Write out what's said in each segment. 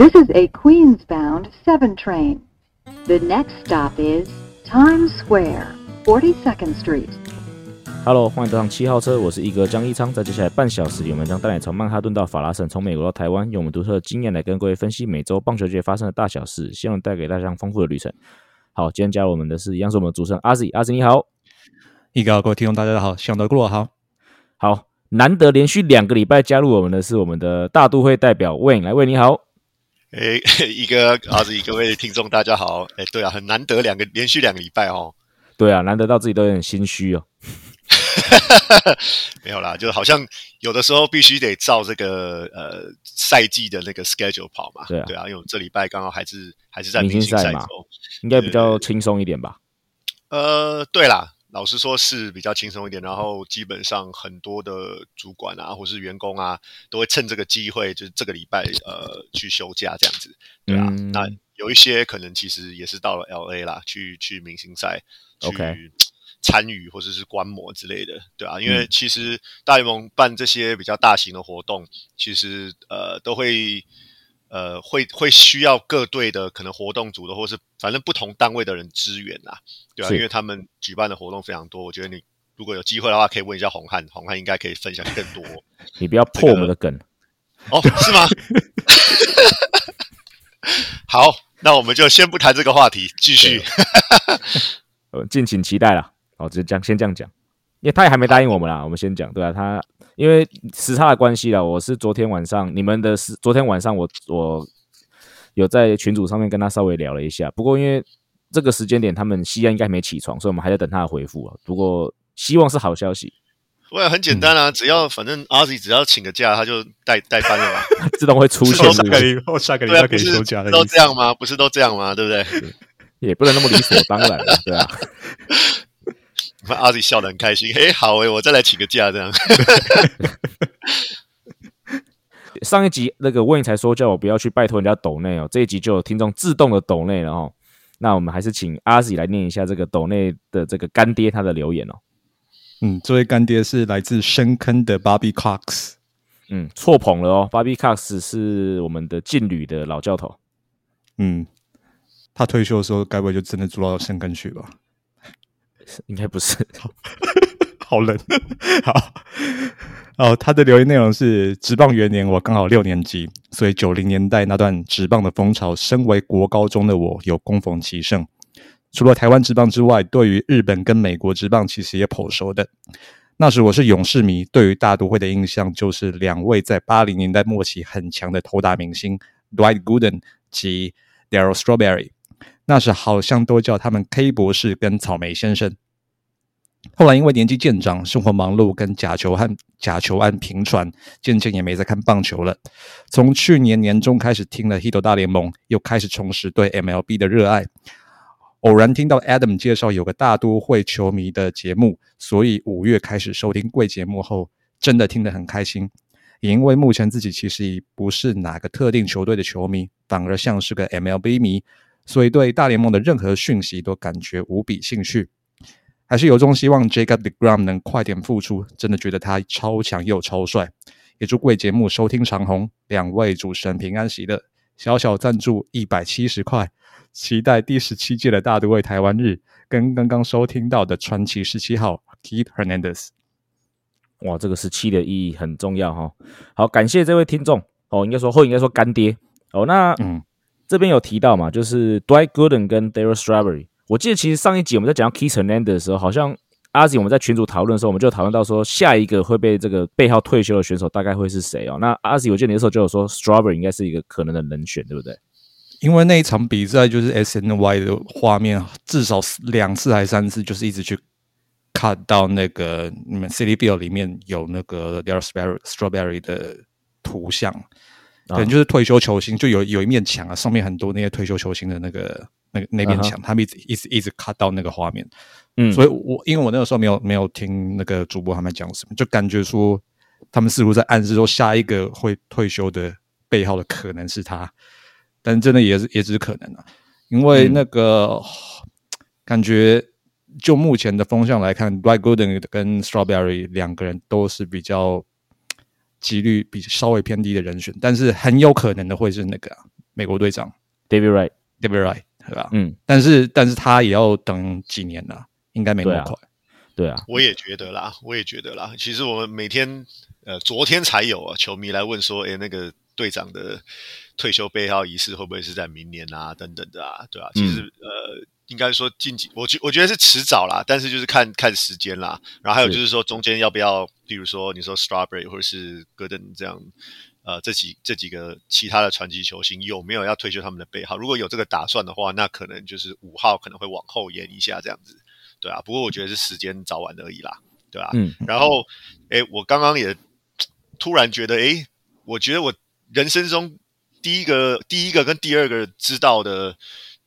This is a Queens-bound 7 train. The next stop is Times Square, 42nd Street. Hello，欢迎登上七号车，我是一哥江一昌。在接下来半小时里，我们将带你从曼哈顿到法拉盛，从美国到台湾，用我们独特的经验来跟各位分析每周棒球界发生的大小事，希望带给大家丰富的旅程。好，今天加入我们的是一样是我们的主持人阿 Z，阿 Z 你好，一哥各位听众大家好，希望都过得好。好，难得连续两个礼拜加入我们的是我们的大都会代表 Wayne，来 Wayne 你好。哎，一个阿子，各位听众大家好。哎，对啊，很难得两个连续两个礼拜哦。对啊，难得到自己都有点心虚哦。没有啦，就好像有的时候必须得照这个呃赛季的那个 schedule 跑嘛。对啊，对啊，因为这礼拜刚好还是还是在明星赛嘛，应该比较轻松一点吧。呃，对啦。老实说，是比较轻松一点。然后基本上很多的主管啊，或是员工啊，都会趁这个机会，就是这个礼拜呃去休假这样子，对啊。那有一些可能其实也是到了 L A 啦，去去明星赛去 参与或者是观摩之类的，对啊。因为其实大联盟办这些比较大型的活动，其实呃都会。呃，会会需要各队的可能活动组的，或是反正不同单位的人支援啦，对吧？因为他们举办的活动非常多，我觉得你如果有机会的话，可以问一下红汉，红汉应该可以分享更多。你不要破我们的梗哦，是吗？好，那我们就先不谈这个话题，继续。呃，敬请期待了。好，就这样，先这样讲，因为他也还没答应我们啦，我们先讲，对啊，他。因为时差的关系啦，我是昨天晚上你们的是昨天晚上我我有在群组上面跟他稍微聊了一下，不过因为这个时间点他们西安应该没起床，所以我们还在等他的回复啊。不过希望是好消息。我也很简单啊，只要反正阿 Z 只要请个假，他就代代班了嘛，自动会出现。下个礼拜下个礼拜可以休假的，都这样吗？不是都这样吗？对不对？也不能那么理所当然，对啊。阿 Z 笑得很开心，嘿，好诶，我再来请个假这样。上一集那个问才说叫我不要去拜托人家抖内哦，这一集就有听众自动的抖内了哦。那我们还是请阿 Z 来念一下这个抖内的这个干爹他的留言哦。嗯，这位干爹是来自深坑的 Bobby Cox。嗯，错捧了哦，Bobby Cox 是我们的劲旅的老教头。嗯，他退休的时候，该不会就真的住到深坑去吧？应该不是，好冷。好哦，他的留言内容是：职棒元年，我刚好六年级，所以九零年代那段职棒的风潮，身为国高中的我有攻逢其盛。除了台湾职棒之外，对于日本跟美国职棒其实也颇熟的。那时我是勇士迷，对于大都会的印象就是两位在八零年代末期很强的投打明星 Dwight Gooden 及 Daryl Strawberry。那时好像都叫他们 K 博士跟草莓先生。后来因为年纪渐长，生活忙碌，跟假球和假球案频传，渐渐也没再看棒球了。从去年年中开始听了《Hit 大联盟》，又开始重拾对 MLB 的热爱。偶然听到 Adam 介绍有个大都会球迷的节目，所以五月开始收听贵节目后，真的听得很开心。也因为目前自己其实已不是哪个特定球队的球迷，反而像是个 MLB 迷。所以对大联盟的任何讯息都感觉无比兴趣，还是由衷希望 Jacob Degrom 能快点复出。真的觉得他超强又超帅。也祝贵节目收听长虹，两位主持人平安喜乐。小小赞助一百七十块，期待第十七届的大都会台湾日，跟刚刚收听到的传奇十七号 Keith Hernandez。哇，这个十七的意义很重要哈。好，感谢这位听众哦，应该说或应该说干爹哦。那嗯。这边有提到嘛，就是 Dwight Gooden 跟 Daryl Strawberry。我记得其实上一集我们在讲 Keith Hernandez 的时候，好像阿 Z 我们在群组讨论的时候，我们就讨论到说，下一个会被这个背号退休的选手大概会是谁哦？那阿 Z 我记得那时候就有说 Strawberry 应该是一个可能的人选，对不对？因为那一场比赛就是 SNY 的画面，至少两次还三次，就是一直去看到那个你们 City Bill 里面有那个 Daryl Strawberry 的图像。可能就是退休球星，就有有一面墙啊，上面很多那些退休球星的那个那个那面墙，他们一直一直一直卡到那个画面。嗯，所以我因为我那个时候没有没有听那个主播他们讲什么，就感觉说他们似乎在暗示说下一个会退休的背号的可能是他，但真的也是也只是可能啊，因为那个感觉就目前的风向来看，Right Golden 跟 Strawberry 两个人都是比较。几率比稍微偏低的人选，但是很有可能的会是那个美国队长 David Wright，David Wright，对吧？嗯，但是但是他也要等几年了，应该没那么快。对啊，我也觉得啦，我也觉得啦。其实我们每天，呃，昨天才有啊，球迷来问说，哎，那个队长的退休背号仪式会不会是在明年啊？等等的啊，对啊。其实呃，应该说近几，我觉我觉得是迟早啦，但是就是看看时间啦。然后还有就是说中间要不要，比如说你说 Strawberry 或者是 Gooden 这样，呃，这几这几个其他的传奇球星有没有要退休他们的背号？如果有这个打算的话，那可能就是五号可能会往后延一下这样子。对啊，不过我觉得是时间早晚而已啦，对吧？嗯。然后，哎，我刚刚也突然觉得，哎，我觉得我人生中第一个、第一个跟第二个知道的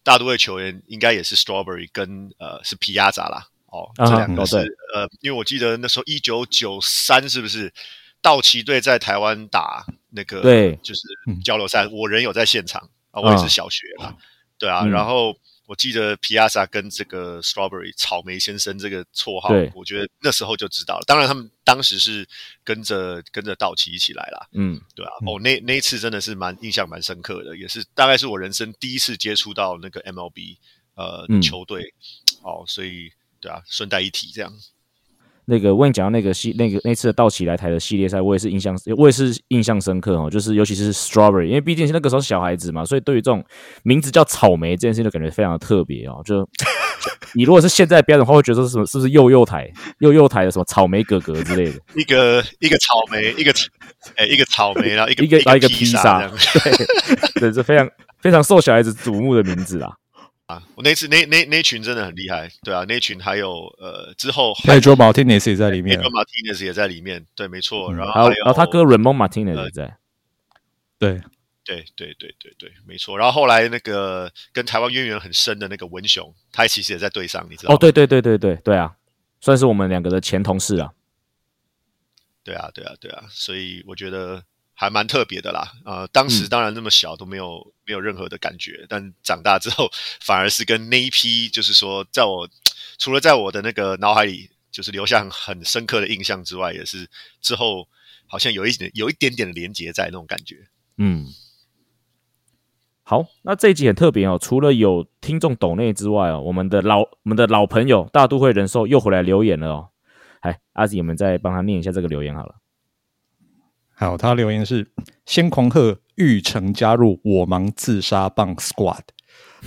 大都会球员，应该也是 Strawberry 跟呃是皮亚扎啦。哦，这两个是呃，因为我记得那时候一九九三是不是道奇队在台湾打那个对，就是交流赛，我人有在现场啊，我也是小学啦，对啊，然后。我记得皮亚萨跟这个 Strawberry 草莓先生这个绰号，我觉得那时候就知道了。当然，他们当时是跟着跟着道奇一起来了，嗯，对啊。哦，那那一次真的是蛮印象蛮深刻的，也是大概是我人生第一次接触到那个 MLB 呃球队，哦，所以对啊，顺带一提这样。那个我跟你讲到那个系那个那次的道奇来台的系列赛，我也是印象我也是印象深刻哦。就是尤其是 Strawberry，因为毕竟是那个时候是小孩子嘛，所以对于这种名字叫草莓这件事情，就感觉非常的特别哦。就你如果是现在标准的话，会觉得是什么？是不是幼幼台幼幼台的什么草莓哥哥之类的？一个一个草莓，一个哎一个草莓，然后一个一个然后一个披萨，对，对，是非常非常受小孩子瞩目的名字啦。我那次那那那群真的很厉害，对啊，那群还有呃之后，Pedro Martinez 也在里面，Pedro Martinez 也在里面，对，没错，然后还有他哥 Ramon Martinez 也在，对，对对对对对，没错，然后后来那个跟台湾渊源很深的那个文雄，他其实也在队上，你知道？哦，对对对对对对啊，算是我们两个的前同事啊，对啊对啊对啊，所以我觉得。还蛮特别的啦，呃，当时当然那么小都没有没有任何的感觉，但长大之后反而是跟那一批，就是说，在我除了在我的那个脑海里就是留下很深刻的印象之外，也是之后好像有一点有一点点的连结在那种感觉。嗯，好，那这一集很特别哦，除了有听众抖内之外哦，我们的老我们的老朋友大都会人寿又回来留言了哦，哎，阿子，你们再帮他念一下这个留言好了。好，他留言是：先狂贺玉成加入我盲自杀棒 squad，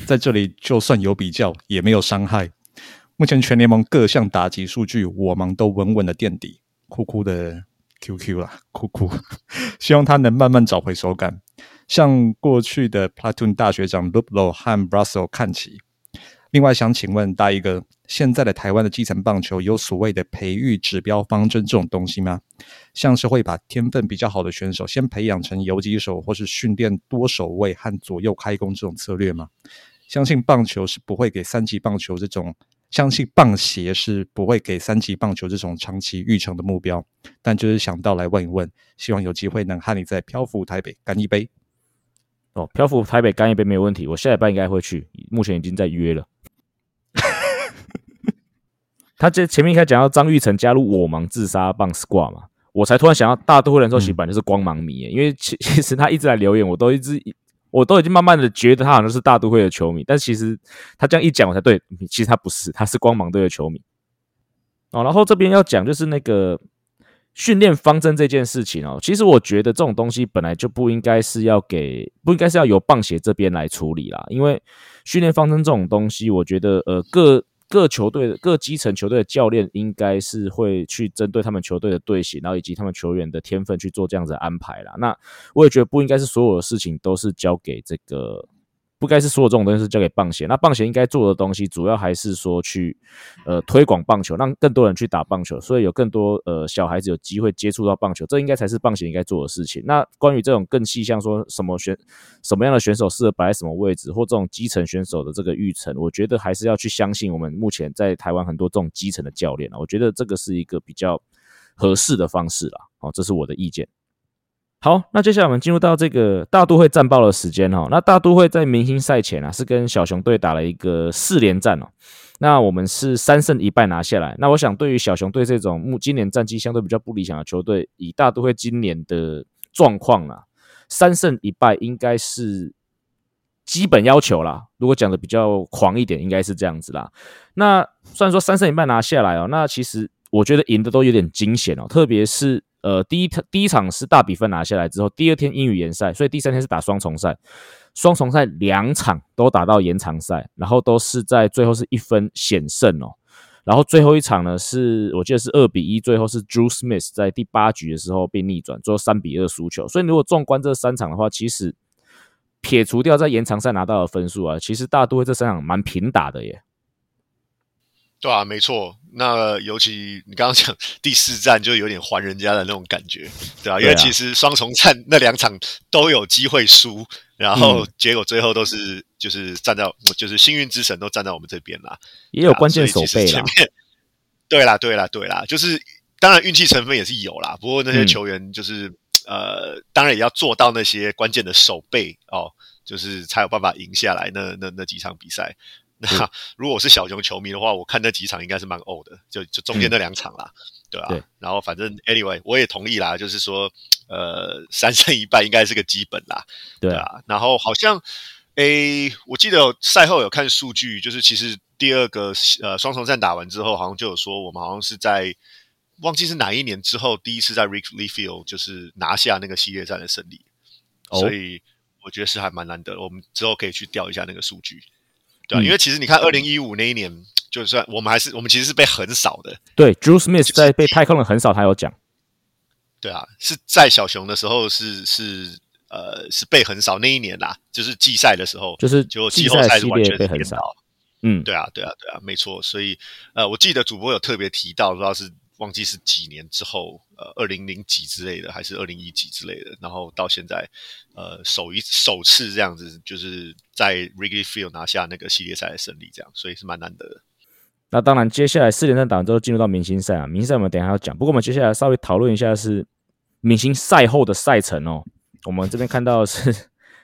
在这里就算有比较也没有伤害。目前全联盟各项打击数据，我盲都稳稳的垫底。酷酷的 QQ 啦，酷酷。希望他能慢慢找回手感，向过去的 Platoon 大学长 Luplo 和 Brussel 看齐。另外想请问大一哥，现在的台湾的基层棒球有所谓的培育指标方针这种东西吗？像是会把天分比较好的选手先培养成游击手，或是训练多守卫和左右开弓这种策略吗？相信棒球是不会给三级棒球这种，相信棒协是不会给三级棒球这种长期育成的目标。但就是想到来问一问，希望有机会能和你在漂浮台北干一杯。哦，漂浮台北干一杯没有问题，我下礼拜应该会去，目前已经在约了。他这前面应该讲到张玉成加入我盲自杀棒 squad 嘛，我才突然想到大都会人寿洗版就是光芒迷，因为其 其实他一直来留言，我都一直我都已经慢慢的觉得他好像是大都会的球迷，但其实他这样一讲我才对，其实他不是，他是光芒队的球迷。哦，然后这边要讲就是那个训练方针这件事情哦，其实我觉得这种东西本来就不应该是要给，不应该是要由棒协这边来处理啦，因为训练方针这种东西，我觉得呃各。各球队的各基层球队的教练应该是会去针对他们球队的队形，然后以及他们球员的天分去做这样子的安排啦。那我也觉得不应该是所有的事情都是交给这个。不该是所有这种东西是交给棒协，那棒协应该做的东西，主要还是说去呃推广棒球，让更多人去打棒球，所以有更多呃小孩子有机会接触到棒球，这应该才是棒协应该做的事情。那关于这种更细项，说什么选什么样的选手适合摆在什么位置，或这种基层选手的这个育成，我觉得还是要去相信我们目前在台湾很多这种基层的教练啊，我觉得这个是一个比较合适的方式啦。哦，这是我的意见。好，那接下来我们进入到这个大都会战报的时间哦。那大都会在明星赛前啊，是跟小熊队打了一个四连战哦。那我们是三胜一败拿下来。那我想，对于小熊队这种目今年战绩相对比较不理想的球队，以大都会今年的状况啊，三胜一败应该是基本要求啦。如果讲的比较狂一点，应该是这样子啦。那虽然说三胜一败拿下来哦，那其实我觉得赢的都有点惊险哦，特别是呃第一场第一场是大比分拿下来之后，第二天英语联赛，所以第三天是打双重赛，双重赛两场都打到延长赛，然后都是在最后是一分险胜哦。然后最后一场呢，是我记得是二比一，最后是 Drew Smith 在第八局的时候被逆转，最后三比二输球。所以如果纵观这三场的话，其实撇除掉在延长赛拿到的分数啊，其实大都会这三场蛮平打的耶。对啊，没错。那尤其你刚刚讲第四站就有点还人家的那种感觉，对啊？因为其实双重战那两场都有机会输，然后结果最后都是就是站在就是幸运之神都站在我们这边啦，也有关键手背啦。对啦，对啦，对啦，就是当然运气成分也是有啦。不过那些球员就是呃，当然也要做到那些关键的手背哦，就是才有办法赢下来那那那几场比赛。那 如果我是小熊球迷的话，我看那几场应该是蛮呕的，就就中间那两场啦，对吧？然后反正 anyway 我也同意啦，就是说呃三胜一败应该是个基本啦，对啊。然后好像诶，我记得赛后有看数据，就是其实第二个呃双重战打完之后，好像就有说我们好像是在忘记是哪一年之后第一次在 Wrigley Field 就是拿下那个系列赛的胜利，所以我觉得是还蛮难得，我们之后可以去调一下那个数据。对，因为其实你看，二零一五那一年，就算我们还是我们其实是被横扫的。对，Drew Smith 在被太空人横扫，他有讲。对啊，是在小熊的时候是是呃是被横扫那一年啦，就是季赛的时候，就是就季后赛是完全被横扫。嗯，对啊，对啊，对啊，没错。所以呃，我记得主播有特别提到，不知道是。忘记是几年之后，呃，二零零几之类的，还是二零一几之类的，然后到现在，呃，首一首次这样子，就是在 Wrigley Field 拿下那个系列赛的胜利，这样，所以是蛮难得的。那当然，接下来四连战打完之后，进入到明星赛啊，明星赛我们等一下要讲。不过我们接下来稍微讨论一下是明星赛后的赛程哦。我们这边看到是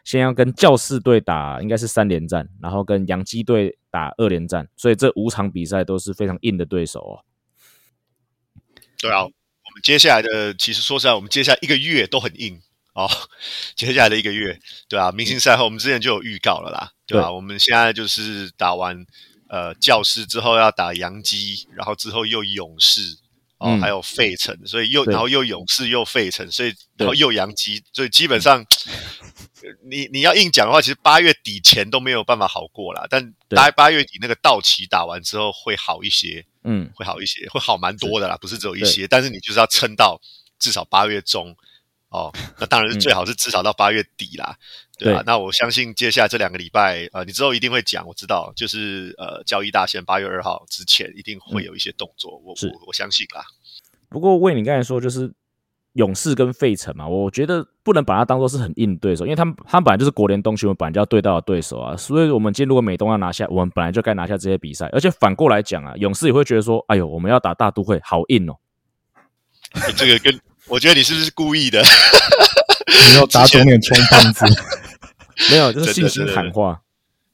先要跟教士队打，应该是三连战，然后跟洋基队打二连战，所以这五场比赛都是非常硬的对手哦。对啊，我们接下来的其实说实在，我们接下来一个月都很硬哦。接下来的一个月，对啊，明星赛后我们之前就有预告了啦，对吧？我们现在就是打完呃教师之后要打洋基，然后之后又勇士哦，还有费城，所以又然后又勇士又费城，所以然后又洋基，所以基本上你你要硬讲的话，其实八月底前都没有办法好过啦。但大概八月底那个道奇打完之后会好一些。嗯，会好一些，会好蛮多的啦，不是只有一些，但是你就是要撑到至少八月中哦，那当然是最好是至少到八月底啦，对吧？那我相信接下来这两个礼拜，呃，你之后一定会讲，我知道，就是呃，交易大限八月二号之前一定会有一些动作，我我我相信啦。不过为你刚才说，就是。勇士跟费城嘛，我觉得不能把它当做是很硬对手，因为他们他们本来就是国联东区我们本来就要对到的对手啊，所以我们今天如果美东要拿下，我们本来就该拿下这些比赛，而且反过来讲啊，勇士也会觉得说，哎呦，我们要打大都会，好硬哦。这个跟我觉得你是不是故意的？你要打肿脸充胖子？没有，就是信心喊话，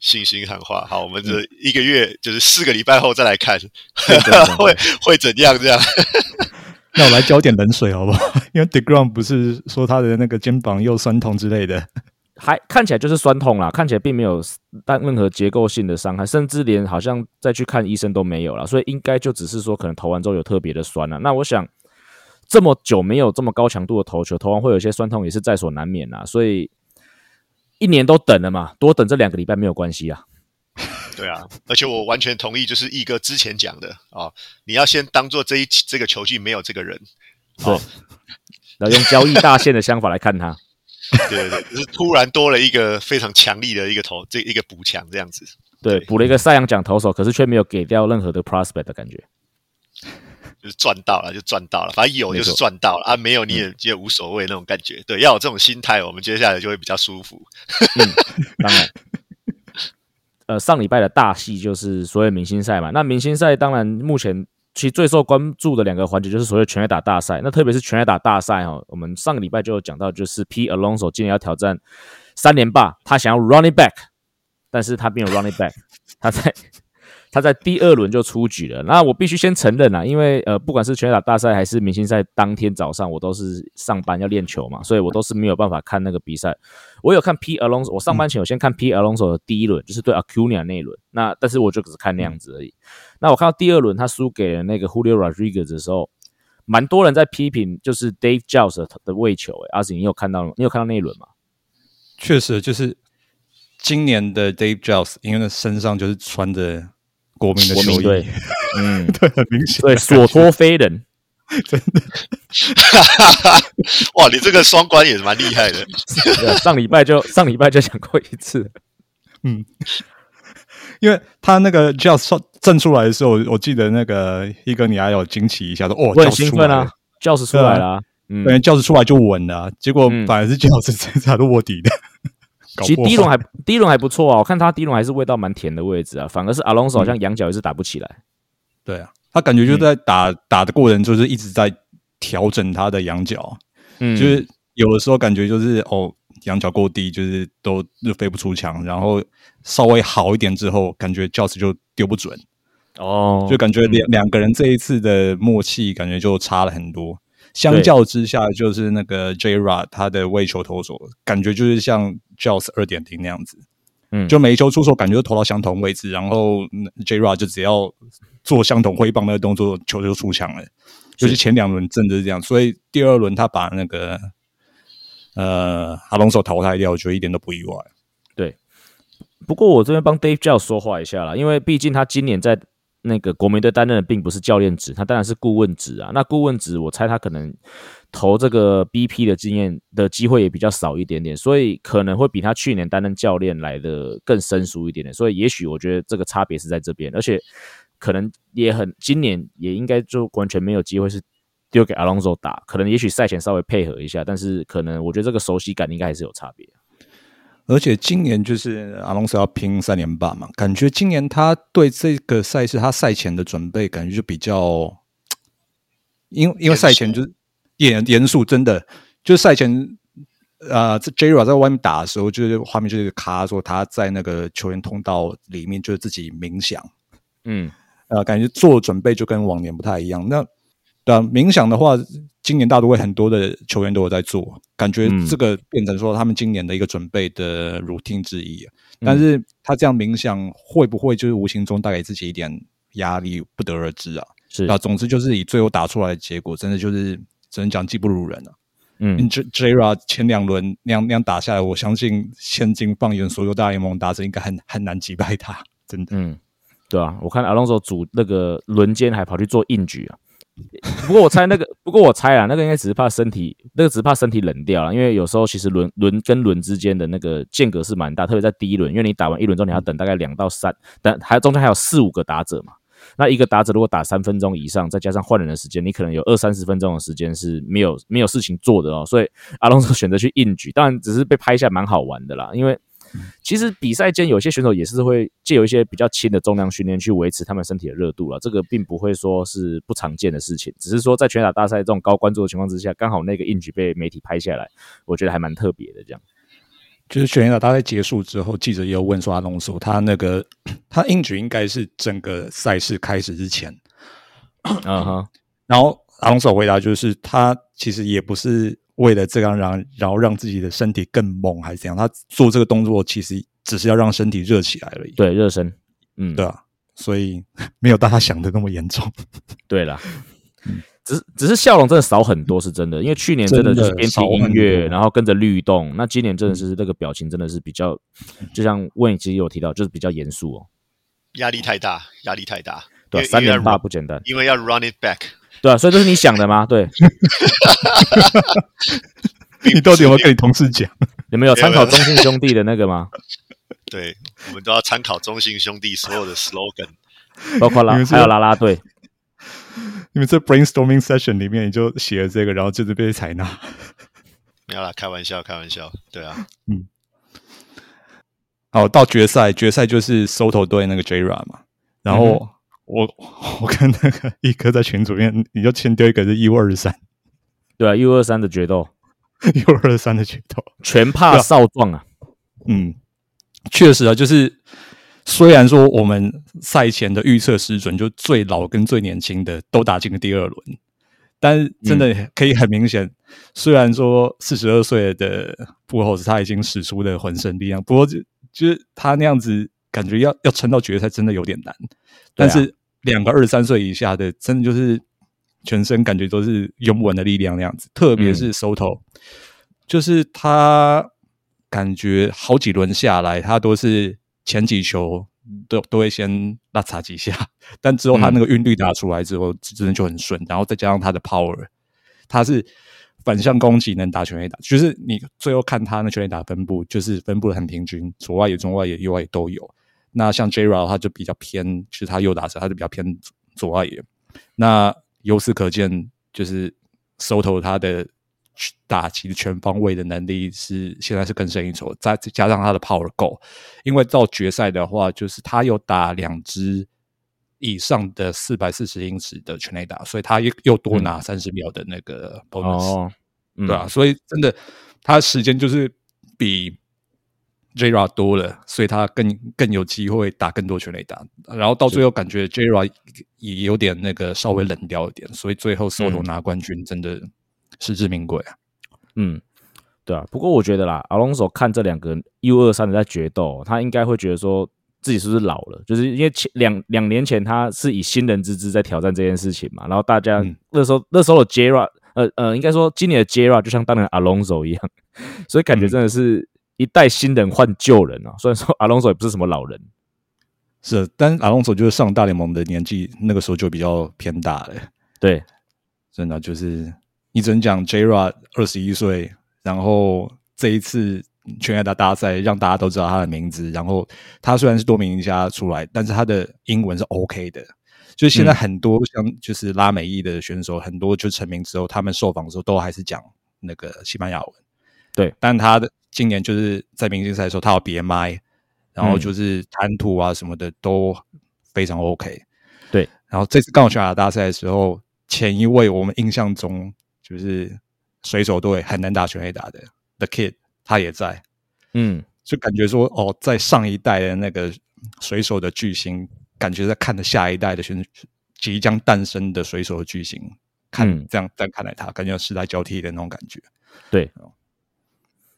信心喊话。好，我们这一个月就是四个礼拜后再来看，会会怎样这样。那我来浇点冷水好不好？因为 Degrom 不是说他的那个肩膀又酸痛之类的，还看起来就是酸痛啦，看起来并没有但任何结构性的伤害，甚至连好像再去看医生都没有了，所以应该就只是说可能投完之后有特别的酸了。那我想这么久没有这么高强度的投球，投完会有些酸痛也是在所难免啊。所以一年都等了嘛，多等这两个礼拜没有关系啊。对啊，而且我完全同意，就是毅哥之前讲的啊，你要先当做这一这个球季没有这个人，哦，然后用交易大线的想法来看他，对对对，就是突然多了一个非常强力的一个投，这一个补强这样子，对，补了一个赛扬奖投手，可是却没有给掉任何的 prospect 的感觉，就是赚到了就赚到了，反正有就是赚到了啊，没有你也也无所谓那种感觉，对，要有这种心态，我们接下来就会比较舒服，嗯，当然。呃，上礼拜的大戏就是所谓明星赛嘛。那明星赛当然目前其实最受关注的两个环节就是所谓全垒打大赛。那特别是全垒打大赛哦，我们上个礼拜就有讲到，就是 P Alonso 今年要挑战三连霸，他想要 running back，但是他没有 running back，他在他在第二轮就出局了。那我必须先承认啊，因为呃，不管是全打大赛还是明星赛当天早上，我都是上班要练球嘛，所以我都是没有办法看那个比赛。我有看 P Alonso，我上班前我先看 P Alonso 的第一轮，就是对 Acuna 那一轮。那但是我就只看那样子而已。那我看到第二轮他输给了那个 Julio Rodriguez 的时候，蛮多人在批评，就是 Dave Jules 的喂球。哎，阿锦，你有看到你有看到那一轮吗？确实，就是今年的 Dave Jules，因为那身上就是穿着国民的球衣，嗯，对，很明显，对，所托非人，真的。哇，你这个双关也是蛮厉害的。上礼拜就 上礼拜就讲过一次，嗯，因为他那个 Giles 证出来的时候，我记得那个一哥你还有惊奇一下，说哦，我很兴奋啊，Giles 出来了。嗯，教室出来就稳了，结果反而是教室这才是卧底的。其实第一轮还第一轮还不错啊，我看他第一轮还是味道蛮甜的位置啊，反而是阿隆索好像仰角也是打不起来。对啊，他感觉就在打打的过程，就是一直在调整他的仰角，嗯，就是有的时候感觉就是哦仰角过低，就是都就飞不出墙，然后稍微好一点之后，感觉教室就丢不准，哦，就感觉两两个人这一次的默契感觉就差了很多。相较之下，就是那个 J Rod 他的位球投手，感觉就是像 Joss 二点零那样子，嗯，就每一球出手感觉都投到相同位置，然后 J Rod 就只要做相同挥棒那个动作，球就出墙了。就是前两轮真的是这样，所以第二轮他把那个呃阿隆索淘汰掉，我觉得一点都不意外。对，不过我这边帮 Dave Joss 说话一下啦，因为毕竟他今年在。那个国民队担任的并不是教练职，他当然是顾问职啊。那顾问职，我猜他可能投这个 BP 的经验的机会也比较少一点点，所以可能会比他去年担任教练来的更生疏一点点。所以也许我觉得这个差别是在这边，而且可能也很今年也应该就完全没有机会是丢给阿隆索打，可能也许赛前稍微配合一下，但是可能我觉得这个熟悉感应该还是有差别。而且今年就是阿隆索要拼三连霸嘛，感觉今年他对这个赛事他赛前的准备感觉就比较，因因为赛前就是严严肃，真的。就是赛前啊，这 J 罗在外面打的时候，就是画面就是卡说他在那个球员通道里面就是自己冥想，嗯，呃，感觉做准备就跟往年不太一样。那对啊，冥想的话。今年大都会很多的球员都有在做，感觉这个变成说他们今年的一个准备的 routine 之一。但是他这样冥想会不会就是无形中带给自己一点压力，不得而知啊。是啊，总之就是以最后打出来的结果，真的就是只能讲技不如人了。嗯，J Jra 前两轮那样那样打下来，我相信现今放眼所有大联盟打者，应该很很难击败他。真的，嗯，对啊，我看阿隆索组那个轮奸还跑去做硬举啊。不过我猜那个，不过我猜啊，那个应该只是怕身体，那个只是怕身体冷掉了。因为有时候其实轮轮跟轮之间的那个间隔是蛮大，特别在第一轮，因为你打完一轮之后，你要等大概两到三，等还中间还有四五个打者嘛。那一个打者如果打三分钟以上，再加上换人的时间，你可能有二三十分钟的时间是没有没有事情做的哦。所以阿隆索选择去硬举，当然只是被拍下蛮好玩的啦，因为。其实比赛间有些选手也是会借由一些比较轻的重量训练去维持他们身体的热度了，这个并不会说是不常见的事情，只是说在拳打大赛这种高关注的情况之下，刚好那个硬举被媒体拍下来，我觉得还蛮特别的。这样，就是拳打大赛结束之后，记者也有问说阿隆索，他那个 他硬举应该是整个赛事开始之前，嗯哼，然后阿隆索回答就是他其实也不是。为了这样让然后让自己的身体更猛还是怎样？他做这个动作其实只是要让身体热起来而已。对，热身。嗯，对啊，所以 没有大家想的那么严重。对了，只只是笑容真的少很多，是真的。因为去年真的就是边听音乐，然后跟着律动。那今年真的是那个表情真的是比较，就像问其实有提到，就是比较严肃哦。压力太大，压力太大。对，三连霸不简单，因为要 run it back。对啊，所以这是你想的吗？对。你到底有没有跟你同事讲？有没有参考中信兄弟的那个吗？对，我们都要参考中信兄弟所有的 slogan，包括拉还有拉拉队。你们在 brainstorming session 里面你就写了这个，然后就是被采纳。没有啦，开玩笑，开玩笑。对啊，嗯。好，到决赛，决赛就是 Soto 对那个 J Ra 嘛，然后。我我看那个一哥在群组里面，你就先丢一个是 U 二三，对啊，U 二三的决斗，U 二三的决斗，全怕少壮啊，嗯，确实啊，就是虽然说我们赛前的预测失准，就最老跟最年轻的都打进了第二轮，但是真的可以很明显，虽然说四十二岁的布侯斯他已经使出了浑身力量，不过就就是他那样子感觉要要撑到决赛真的有点难。但是两个二十三岁以下的，真的就是全身感觉都是永稳的力量那样子，特别是 Soto，就是他感觉好几轮下来，他都是。前几球都都会先拉擦几下，但之后他那个韵律打出来之后，真的就很顺。然后再加上他的 power，他是反向攻击能打全垒打，就是你最后看他那全垒打分布，就是分布的很平均，左外野、中外野、右外野都有。那像 J. R. 他就比较偏，其实他右打者他就比较偏左外野。那由此可见，就是 Soto 他的。打击全方位的能力是现在是更胜一筹，再加上他的 power 够，因为到决赛的话，就是他有打两支以上的四百四十英尺的全垒打，所以他又又多拿三十秒的那个 bonus，对吧？所以真的他时间就是比 J R 多了，所以他更更有机会打更多全垒打。然后到最后感觉 Jra 也有点那个稍微冷掉一点，所以最后 Soto 拿冠军真的。实至名归啊，嗯，对啊。不过我觉得啦，阿隆索看这两个 U 二三的在决斗，他应该会觉得说自己是不是老了？就是因为前两两年前他是以新人之姿在挑战这件事情嘛。然后大家那时候那时候的 Jra，呃呃，应该说今年的 Jra 就像当年阿隆索一样，所以感觉真的是一代新人换旧人啊。虽然说阿隆索也不是什么老人，是，但阿隆索就是上大联盟的年纪，那个时候就比较偏大了。对，真的就是。你只能讲 J. Rod 二十一岁，然后这一次全垒打大赛让大家都知道他的名字。然后他虽然是多名家出来，但是他的英文是 OK 的。就是现在很多像就是拉美裔的选手，很多就成名之后，他们受访的时候都还是讲那个西班牙文。对，但他的今年就是在明星赛的时候，他有别麦，然后就是谈吐啊什么的都非常 OK。对，然后这次刚好全垒打大赛的时候，前一位我们印象中。就是水手队很难打全黑打的，The Kid 他也在，嗯，就感觉说哦，在上一代的那个水手的巨星，感觉在看着下一代的选即将诞生的水手的巨星，看这样这样看待他，感觉时代交替的那种感觉。对，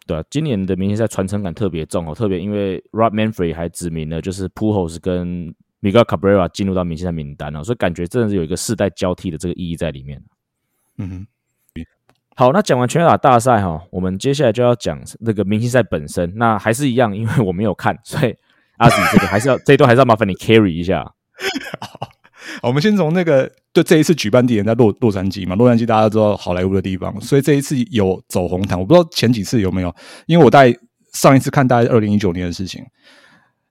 对啊，今年的明星赛传承感特别重哦，特别因为 Rob Manfred 还指明了就是 Pujols 跟 Miguel Cabrera 进入到明星赛名单了，所以感觉真的是有一个世代交替的这个意义在里面。嗯哼。好，那讲完全垒打大赛哈，我们接下来就要讲那个明星赛本身。那还是一样，因为我没有看，所以阿子这个还是要 这一段还是要麻烦你 carry 一下。好，我们先从那个对这一次举办地点在洛洛杉矶嘛，洛杉矶大家知道好莱坞的地方，所以这一次有走红毯，我不知道前几次有没有，因为我在上一次看大概二零一九年的事情。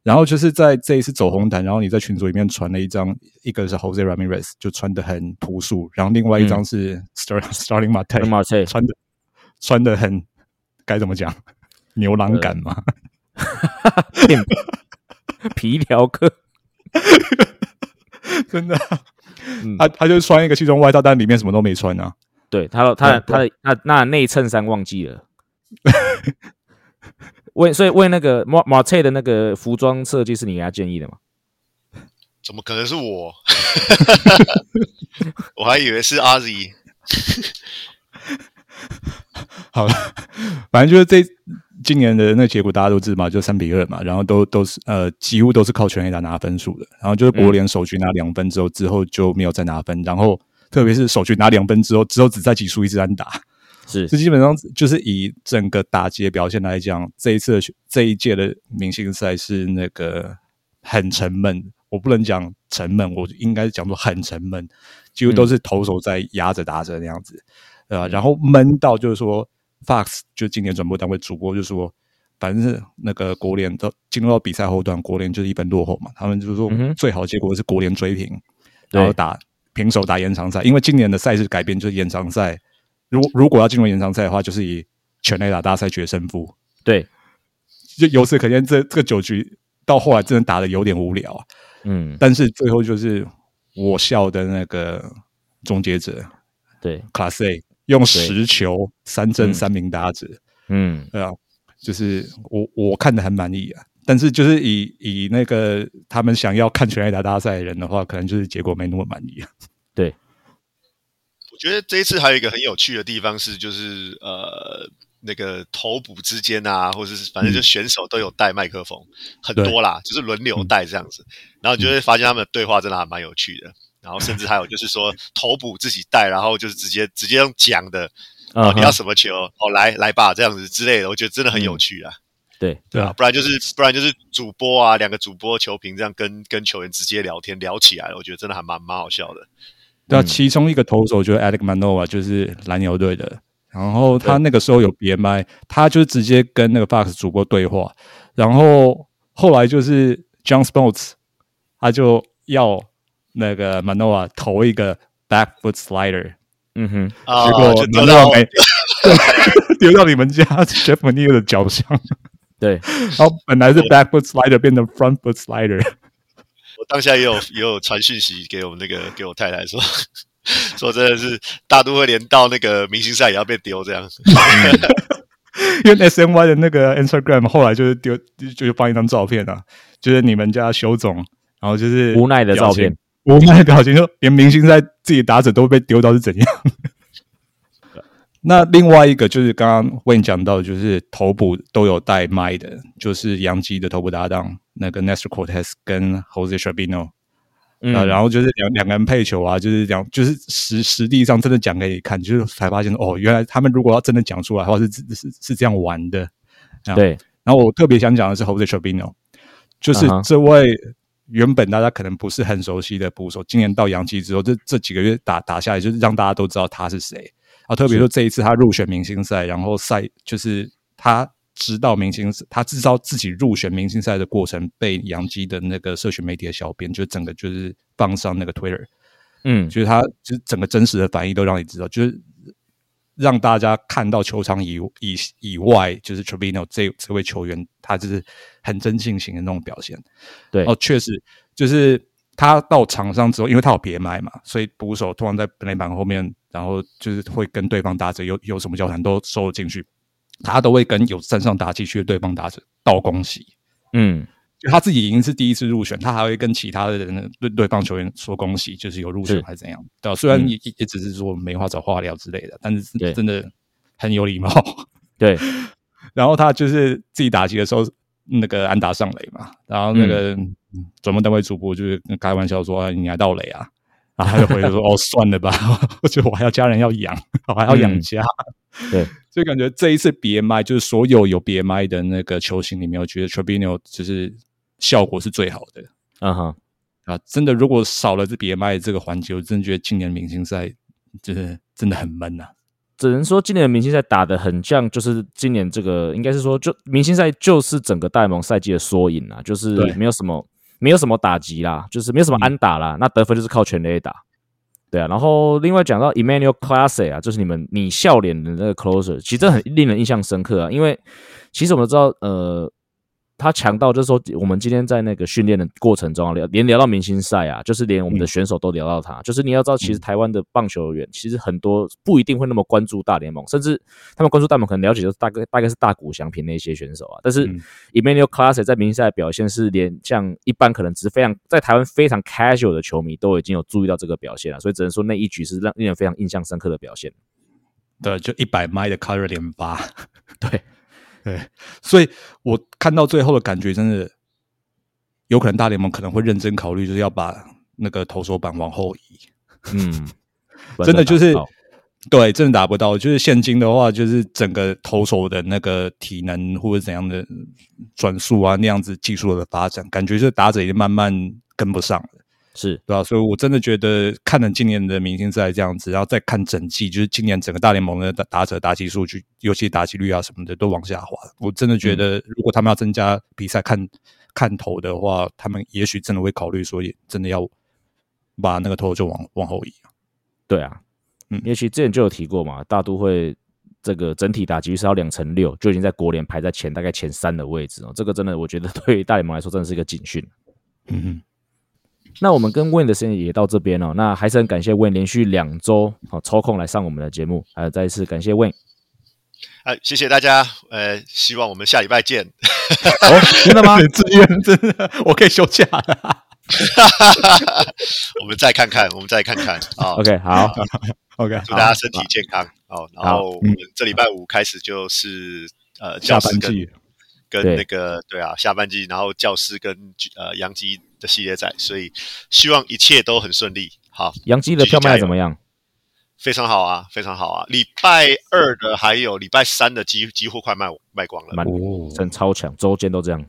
然后就是在这一次走红毯，然后你在群组里面传了一张，一个是 Jose Ramirez 就穿的很朴素，然后另外一张是 Starling Marte 穿的穿的很该怎么讲？牛郎感嘛，皮条客，真的，他他就穿一个西装外套，但里面什么都没穿啊。对他他他的那那内衬衫忘记了。为所以为那个马马翠的那个服装设计是你给他建议的吗？怎么可能是我？我还以为是阿 Z。好了，反正就是这今年的那结果大家都知嘛，就三比二嘛，然后都都是呃几乎都是靠全垒打拿分数的，然后就是国联首局拿两分之后，之后就没有再拿分，然后特别是首局拿两分之后，之后只在几输一支单打。是，这基本上就是以整个打击的表现来讲，这一次的这一届的明星赛是那个很沉闷。我不能讲沉闷，我应该讲说很沉闷，几乎都是投手在压着打着那样子，对吧？然后闷到就是说，Fox 就今年转播单位主播就说，反正是那个国联都进入到比赛后段，国联就是一分落后嘛，他们就是说最好结果是国联追平，然后打平手打延长赛，因为今年的赛事改变就是延长赛。如如果要进入延长赛的话，就是以全垒打大赛决胜负。对，就由此可见，这这个九局到后来真的打的有点无聊。嗯，但是最后就是我笑的那个终结者，对，Class A 用十球三振三名打者。嗯，对啊，就是我我看的很满意啊。但是就是以以那个他们想要看全垒打大赛的人的话，可能就是结果没那么满意。对，我觉得这一次还有一个很有趣的地方是，就是呃。那个头补之间啊，或者是反正就选手都有带麦克风，很多啦，就是轮流带这样子。然后你就会发现他们的对话真的还蛮有趣的。然后甚至还有就是说头补自己带，然后就是直接直接用讲的，哦，你要什么球？哦，来来吧，这样子之类的，我觉得真的很有趣啊。对对啊，不然就是不然就是主播啊，两个主播球评这样跟跟球员直接聊天聊起来了，我觉得真的还蛮蛮好笑的。对啊，其中一个投手就是 Alex Manoa，就是蓝牛队的。然后他那个时候有别麦，他就直接跟那个 Fox 主播对话。然后后来就是 John Sports，他就要那个 Manoa 投一个 back foot slider，嗯哼，结果 Manoa 没 丢到你们家 Jeff Mania 的脚上。对，然后本来是 back foot slider 变成 front foot slider。我当下也有也有传讯息给我们那个给我太太说。说真的是大都会连到那个明星赛也要被丢这样，因为 S M Y 的那个 Instagram 后来就是丢，就是放一张照片啊，就是你们家修总，然后就是无奈的照片，无奈的表情，说连明星在自己打者都被丢到是怎样？那另外一个就是刚刚为你讲到，就是头部都有带麦的，就是杨基的头部搭档那个 Nestor Cortez 跟 Jose Shabino。啊，然后就是两两个人配球啊，就是讲，就是实实地上真的讲给你看，就是才发现哦，原来他们如果要真的讲出来的话，是是是这样玩的。对。然后我特别想讲的是 Jose Trevino，就是这位原本大家可能不是很熟悉的捕手，今年到洋基之后，这这几个月打打下来，就是让大家都知道他是谁啊。特别说这一次他入选明星赛，然后赛就是他。知道明星，他知道自己入选明星赛的过程，被杨基的那个社群媒体的小编，就整个就是放上那个 Twitter，嗯，就是他就是整个真实的反应都让你知道，就是让大家看到球场以以以外，就是 Trevino 这这位球员，他就是很真性情的那种表现。对，哦，确实就是他到场上之后，因为他有别麦嘛，所以捕手突然在本垒板后面，然后就是会跟对方打者有有什么交谈都收了进去。他都会跟有站上打击区的对方打者道恭喜，嗯，就他自己已经是第一次入选，他还会跟其他的人对对方球员说恭喜，就是有入选还是怎样？对，虽然也也只是说没话找话聊之类的，但是真的很有礼貌。对，然后他就是自己打击的时候，那个安达上垒嘛，然后那个转播单位主播就是开玩笑说：“你还盗垒啊？”然后他就回说：“哦，算了吧，我觉得我还要家人要养，我还要养家。”对。所以感觉这一次 BMI 就是所有有 BMI 的那个球星里面，我觉得 Trevino 就是效果是最好的。嗯哼，啊，真的，如果少了这 BMI 这个环节，我真的觉得今年明星赛就是真的很闷呐。只能说今年的明星赛打的很像，就是今年这个应该是说，就明星赛就是整个大盟赛季的缩影啊，就是没有什么没有什么打击啦，就是没有什么安打啦，那得分就是靠全垒打。对啊，然后另外讲到 Emmanuel Classe 啊，就是你们你笑脸的那个 closer，其实很令人印象深刻啊，因为其实我们知道，呃。他强到就是说，我们今天在那个训练的过程中啊聊，连聊到明星赛啊，就是连我们的选手都聊到他。就是你要知道，其实台湾的棒球员其实很多不一定会那么关注大联盟，甚至他们关注大联盟可能了解就是大概大概是大谷翔平那些选手啊。但是 Emmanuel Class 在明星赛表现是连像一般可能只是非常在台湾非常 casual 的球迷都已经有注意到这个表现了，所以只能说那一局是让令人非常印象深刻的表现。对，就一百迈的 Carry 连八，对。对，所以我看到最后的感觉，真的有可能大联盟可能会认真考虑，就是要把那个投手板往后移。嗯，真的就是对，真的达不到。就是现今的话，就是整个投手的那个体能或者怎样的转速啊，那样子技术的发展，感觉就是打者已经慢慢跟不上了。是对吧？所以我真的觉得看了今年的明星赛这样子，然后再看整季，就是今年整个大联盟的打打者打击数据，尤其打击率啊什么的都往下滑。我真的觉得，如果他们要增加比赛看看头的话，他们也许真的会考虑说，真的要把那个头就往往后移。对啊，嗯，也许之前就有提过嘛，大都会这个整体打击率是要两成六，就已经在国联排在前大概前三的位置哦。这个真的，我觉得 对于大联盟来说，真的是一个警讯。嗯哼。那我们跟 Win 的时间也到这边了，那还是很感谢 Win 连续两周好抽空来上我们的节目，还有再一次感谢 Win，哎，谢谢大家，呃，希望我们下礼拜见。哦，真的吗？自愿真的，我可以休假了。我们再看看，我们再看看啊。OK，好，OK，祝大家身体健康。好，然后我们这礼拜五开始就是呃，下半季跟那个对啊，下半季，然后教师跟呃杨基的系列赛，所以希望一切都很顺利。好，杨基的票卖怎么样？非常好啊，非常好啊！礼拜二的还有礼拜三的几几乎快卖卖光了，哦，真超强，周间都这样。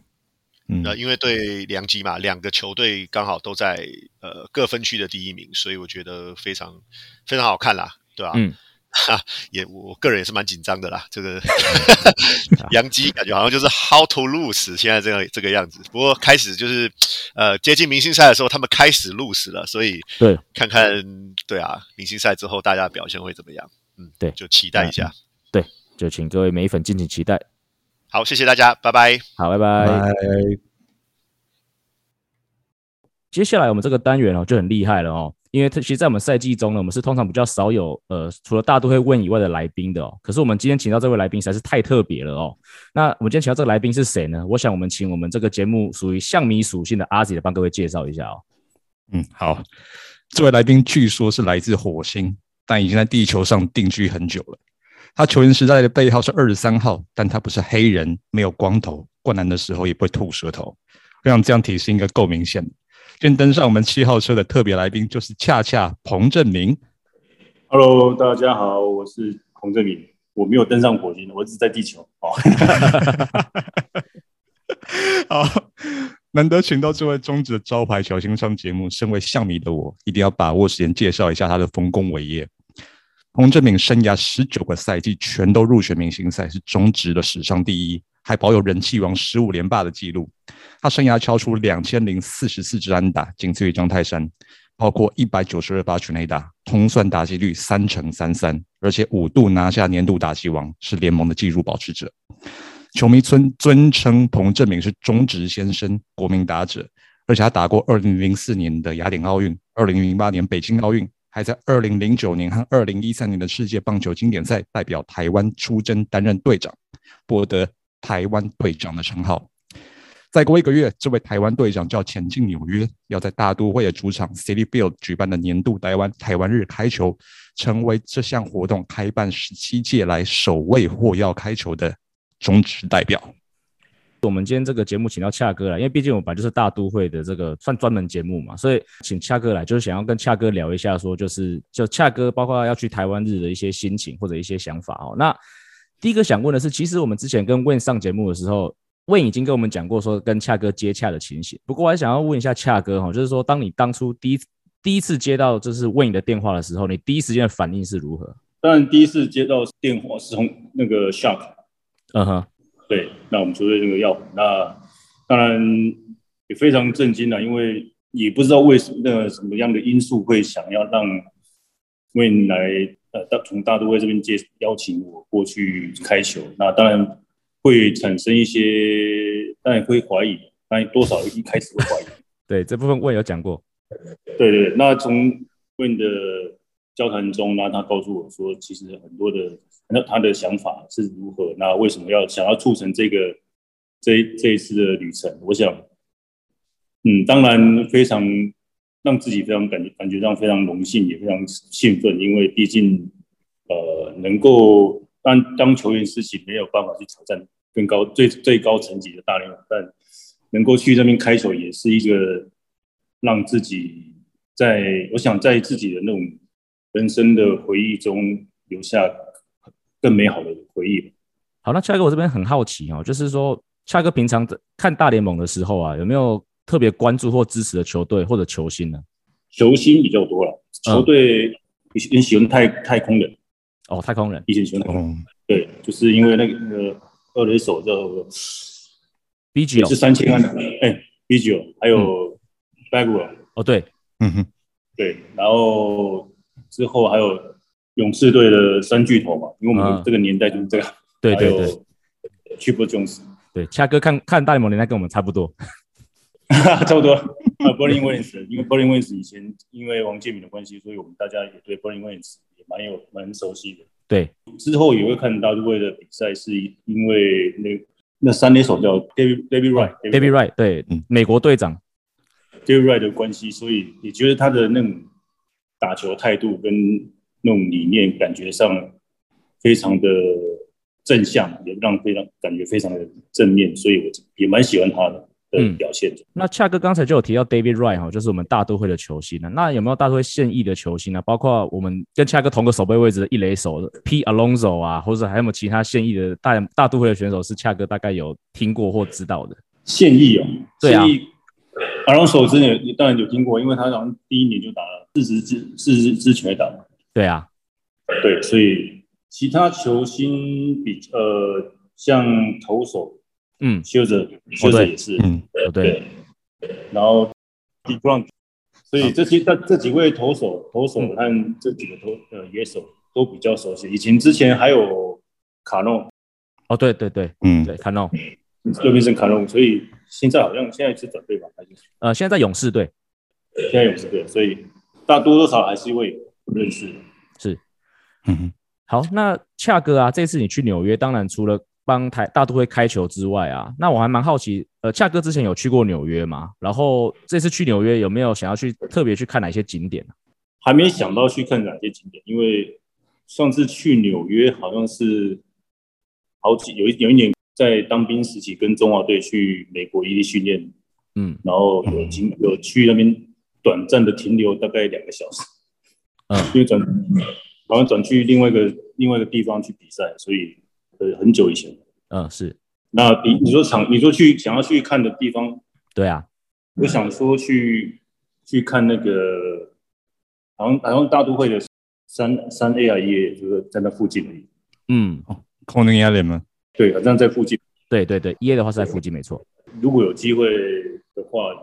呃，因为对两基嘛，两个球队刚好都在呃各分区的第一名，所以我觉得非常非常好看啦，对吧？嗯，哈，也我个人也是蛮紧张的啦。这个 杨基感觉好像就是 how to lose，现在这样这个样子。不过开始就是呃接近明星赛的时候，他们开始 lose 了，所以对，看看对啊，明星赛之后大家表现会怎么样？嗯，对，就期待一下。对，就请各位美粉敬请期待。好，谢谢大家，拜拜。好，拜拜。接下来我们这个单元哦就很厉害了哦，因为其实，在我们赛季中呢，我们是通常比较少有呃，除了大都会问以外的来宾的哦。可是我们今天请到这位来宾实在是太特别了哦。那我们今天请到这个来宾是谁呢？我想我们请我们这个节目属于象迷属性的阿吉来帮各位介绍一下哦。嗯，好，这位来宾据说是来自火星，但已经在地球上定居很久了。他球员时代的背号是二十三号，但他不是黑人，没有光头，灌篮的时候也不会吐舌头。我想这样提示应该够明显。今天登上我们七号车的特别来宾就是恰恰彭正明。Hello，大家好，我是彭正明。我没有登上火星，我只是在地球。哦，好，难得请到这位中职的招牌球星上节目，身为象迷的我，一定要把握时间介绍一下他的丰功伟业。彭正明生涯十九个赛季全都入选明星赛，是中职的史上第一，还保有人气王十五连霸的记录。他生涯敲出两千零四十四支安打，仅次于张泰山，包括一百九十二发全垒打，通算打击率三成三三，而且五度拿下年度打击王，是联盟的纪录保持者。球迷尊尊称彭正明是中职先生、国民打者，而且他打过二零零四年的雅典奥运、二零零八年北京奥运。还在二零零九年和二零一三年的世界棒球经典赛代表台湾出征，担任队长，博得台湾队长的称号。再过一个月，这位台湾队长就要前进纽约，要在大都会的主场 City Field 举办的年度台湾台湾日开球，成为这项活动开办十七届来首位获邀开球的中职代表。我们今天这个节目请到恰哥来，因为毕竟我们本来就是大都会的这个算专门节目嘛，所以请恰哥来就是想要跟恰哥聊一下，说就是就恰哥包括要去台湾日的一些心情或者一些想法哦。那第一个想问的是，其实我们之前跟 Win 上节目的时候，Win 已经跟我们讲过说跟恰哥接洽的情形。不过我还想要问一下恰哥哈，就是说当你当初第一第一次接到就是 Win 的电话的时候，你第一时间的反应是如何？当然第一次接到电话是从那个 Shock，嗯哼。对，那我们球队这个要，那当然也非常震惊了，因为也不知道为什么那什么样的因素会想要让 Win 来呃大从大都会这边接邀请我过去开球，那当然会产生一些，当然会怀疑，当然多少一开始会怀疑。对，这部分我也有讲过。对对，那从问的。交谈中，那他告诉我说，其实很多的，那他的想法是如何？那为什么要想要促成这个这这一次的旅程？我想，嗯，当然非常让自己非常感觉感觉上非常荣幸，也非常兴奋，因为毕竟呃，能够当当球员时期没有办法去挑战更高最最高层级的大联盟，但能够去那边开球，也是一个让自己在我想在自己的那种。人生的回忆中留下更美好的回忆。好，那恰哥，我这边很好奇哦，就是说，恰哥平常的看大联盟的时候啊，有没有特别关注或支持的球队或者球星呢？球星比较多了，球队以前喜欢太太空人。哦，太空人，以前喜欢太空人。对，就是因为那个那个二垒手叫 B 九，是三千万的，哎，B 九，还有 Bagwell。哦，对，嗯哼，对，然后。之后还有勇士队的三巨头嘛，因为我们这个年代就是这样。对对对，Triple Jones。对，恰哥看看大联盟年代跟我们差不多，差不多。啊 b u r l i n g Wins，因为 b u r l i n g Wins 以前因为王建民的关系，所以我们大家也对 b u r l i n g Wins 也蛮有蛮熟悉的。对，之后也会看大都会的比赛，是因为那那三垒手叫 David David Wright，David Wright 对，嗯美国队长 David Wright 的关系，所以也觉得他的那种打球态度跟那种理念，感觉上非常的正向，也让非常感觉非常的正面，所以我也蛮喜欢他的。的表现。那恰哥刚才就有提到 David Wright 哈，就是我们大都会的球星呢。那有没有大都会现役的球星呢？包括我们跟恰哥同个守备位置的一垒手 P Alonso 啊，或者还有没有其他现役的大大都会的选手是恰哥大概有听过或知道的？现役哦，对啊，Alonso 之前当然有听过，因为他好像第一年就打了四十支四十支全垒打。对啊，对，所以其他球星比呃像投手。嗯，休着休着也是，嗯，对，然后 d e g r o n 所以这些这这几位投手投手和这几个投呃野手都比较熟悉。以前之前还有卡诺，哦，对对对，嗯，对卡诺，又变成卡诺，所以现在好像现在是转队吧，还是？呃，现在在勇士队，现在勇士队，所以大多多少还是会认识，是，嗯，好，那恰哥啊，这次你去纽约，当然除了帮台大都会开球之外啊，那我还蛮好奇，呃，恰哥之前有去过纽约吗？然后这次去纽约有没有想要去特别去看哪些景点还没想到去看哪些景点，因为上次去纽约好像是好几有一有一年在当兵时期跟中华队去美国一地训练，嗯，然后有经有去那边短暂的停留大概两个小时，嗯，因为转好像转去另外一个另外一个地方去比赛，所以。呃，很久以前，嗯，是。那你你说想你说去想要去看的地方，对啊，我想说去去看那个，好像好像大都会的三三 A I 也就是在那附近而已。嗯，哦，Coney Island 吗？对，好像在附近。对对对，E A 的话是在附近，没错。如果有机会的话，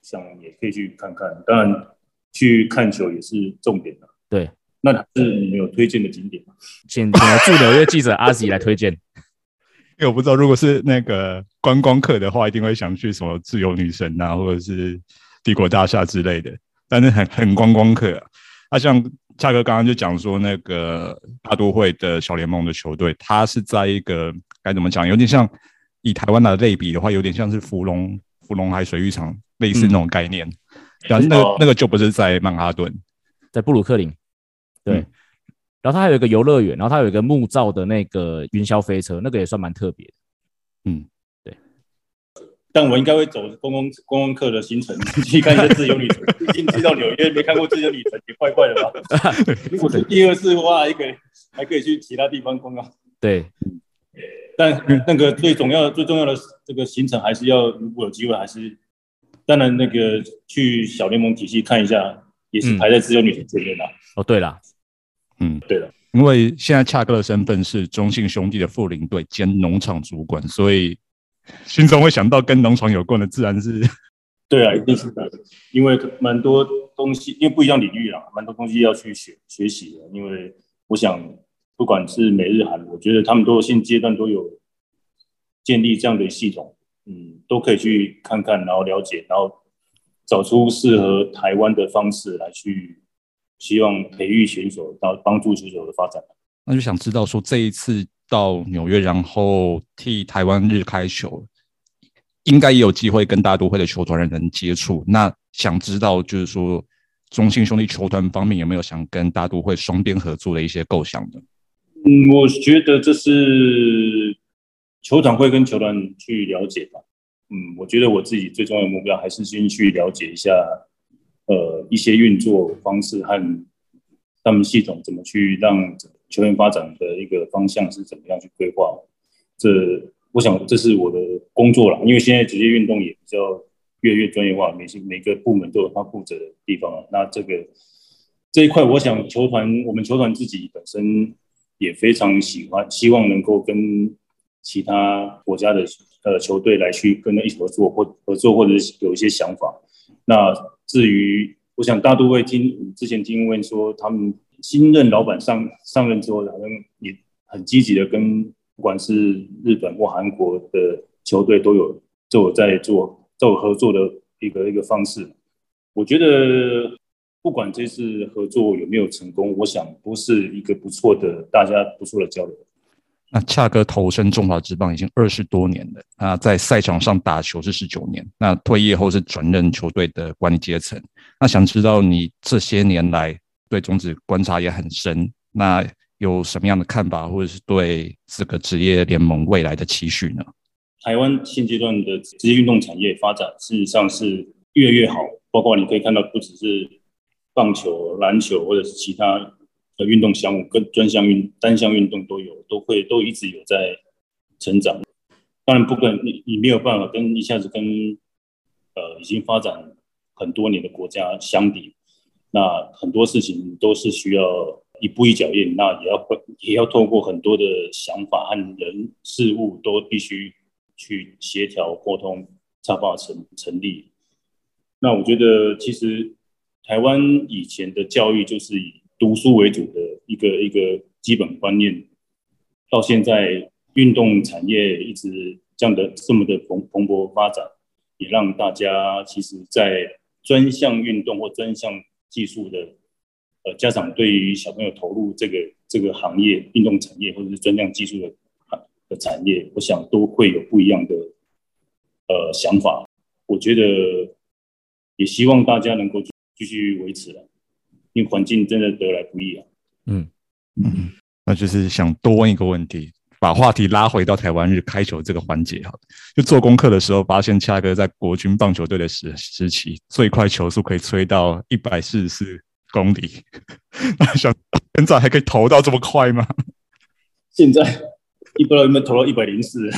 想也可以去看看。当然，去看球也是重点的。对。那是你们有推荐的景点吗？请请驻纽约记者阿吉来推荐。因为我不知道，如果是那个观光客的话，一定会想去什么自由女神啊，或者是帝国大厦之类的。但是很很观光客啊。那像恰哥刚刚就讲说，那个大都会的小联盟的球队，它是在一个该怎么讲，有点像以台湾的类比的话，有点像是芙蓉芙蓉海水浴场类似那种概念。但那个那个就不是在曼哈顿，在布鲁克林。对，然后它还有一个游乐园，然后它有一个木造的那个云霄飞车，那个也算蛮特别的。嗯，对。但我应该会走公共公共课的行程去看一下自由旅程，毕竟去到纽约没看过自由旅程，也怪怪的吧？如果是第二次的话，还可以还可以去其他地方逛逛。对，但那个最重要的、最重要的这个行程，还是要如果有机会，还是当然那个去小联盟体系看一下，也是排在自由旅程前面的。哦，对了。嗯，对的，因为现在恰哥的身份是中信兄弟的副领队兼农场主管，所以心中会想到跟农场有关的，自然是。对啊，一定是的，因为蛮多东西，因为不一样领域啦，蛮多东西要去学学习的。因为我想，不管是美日韩，我觉得他们都现阶段都有建立这样的系统，嗯，都可以去看看，然后了解，然后找出适合台湾的方式来去。希望培育选手，到帮助选手的发展。那就想知道说，这一次到纽约，然后替台湾日开球，应该也有机会跟大都会的球团的人接触。那想知道就是说，中信兄弟球团方面有没有想跟大都会双边合作的一些构想呢？嗯，我觉得这是球团会跟球团去了解吧。嗯，我觉得我自己最重要的目标还是先去了解一下。呃，一些运作方式和他们系统怎么去让球员发展的一个方向是怎么样去规划？这我想这是我的工作了，因为现在职业运动也比较越来越专业化，每些每个部门都有他负责的地方那这个这一块，我想球团我们球团自己本身也非常喜欢，希望能够跟其他国家的呃球队来去跟他一起合作或合作，或者是有一些想法。那至于，我想大都会听之前听问说，他们新任老板上上任之后，好像也很积极的跟不管是日本或韩国的球队都有都有在做都有合作的一个一个方式。我觉得不管这次合作有没有成功，我想都是一个不错的大家不错的交流。那恰哥投身中华职棒已经二十多年了，那在赛场上打球是十九年，那退役后是转任球队的管理阶层。那想知道你这些年来对中职观察也很深，那有什么样的看法，或者是对这个职业联盟未来的期许呢？台湾现阶段的职业运动产业发展事实上是越来越好，包括你可以看到，不只是棒球、篮球，或者是其他。的运动项目跟专项运单项运动都有，都会都一直有在成长。当然不可能，你你没有办法跟一下子跟呃已经发展很多年的国家相比。那很多事情都是需要一步一脚印，那也要也要透过很多的想法和人事物都必须去协调沟通，才办法成成立。那我觉得其实台湾以前的教育就是以。读书为主的一个一个基本观念，到现在运动产业一直这样的这么的蓬蓬勃发展，也让大家其实，在专项运动或专项技术的呃家长对于小朋友投入这个这个行业运动产业或者是专项技术的的产业，我想都会有不一样的呃想法。我觉得也希望大家能够继续维持了。因为环境真的得来不易啊。嗯嗯，那就是想多问一个问题，把话题拉回到台湾日开球这个环节哈。就做功课的时候，发现恰哥在国军棒球队的时时期，最快球速可以吹到一百四十四公里。那想现在还可以投到这么快吗？现在一不知道有没有投到一百零四。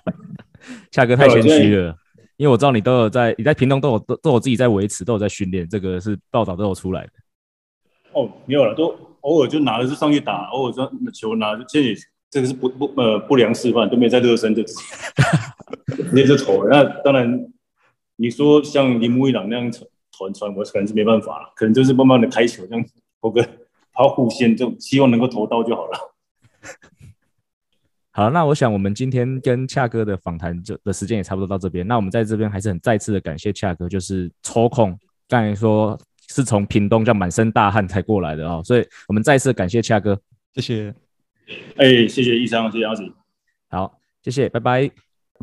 恰哥太谦虚了。因为我知道你都有在，你在屏东都有都都有自己在维持，都有在训练，这个是报道都有出来的。哦，没有了，都偶尔就拿着是上去打，偶尔说球拿，现在这个是不不呃不良示范，都没在热身就直接 直接就投了。那当然，你说像铃木一朗那样传传，我可能是没办法了，可能就是慢慢的开球，这样投个抛弧线，就希望能够投到就好了。好，那我想我们今天跟恰哥的访谈就的时间也差不多到这边。那我们在这边还是很再次的感谢恰哥，就是抽空刚才说是从屏东叫满身大汗才过来的哦，所以我们再次感谢恰哥，谢谢。哎，谢谢医生，谢谢阿子。好，谢谢，拜拜，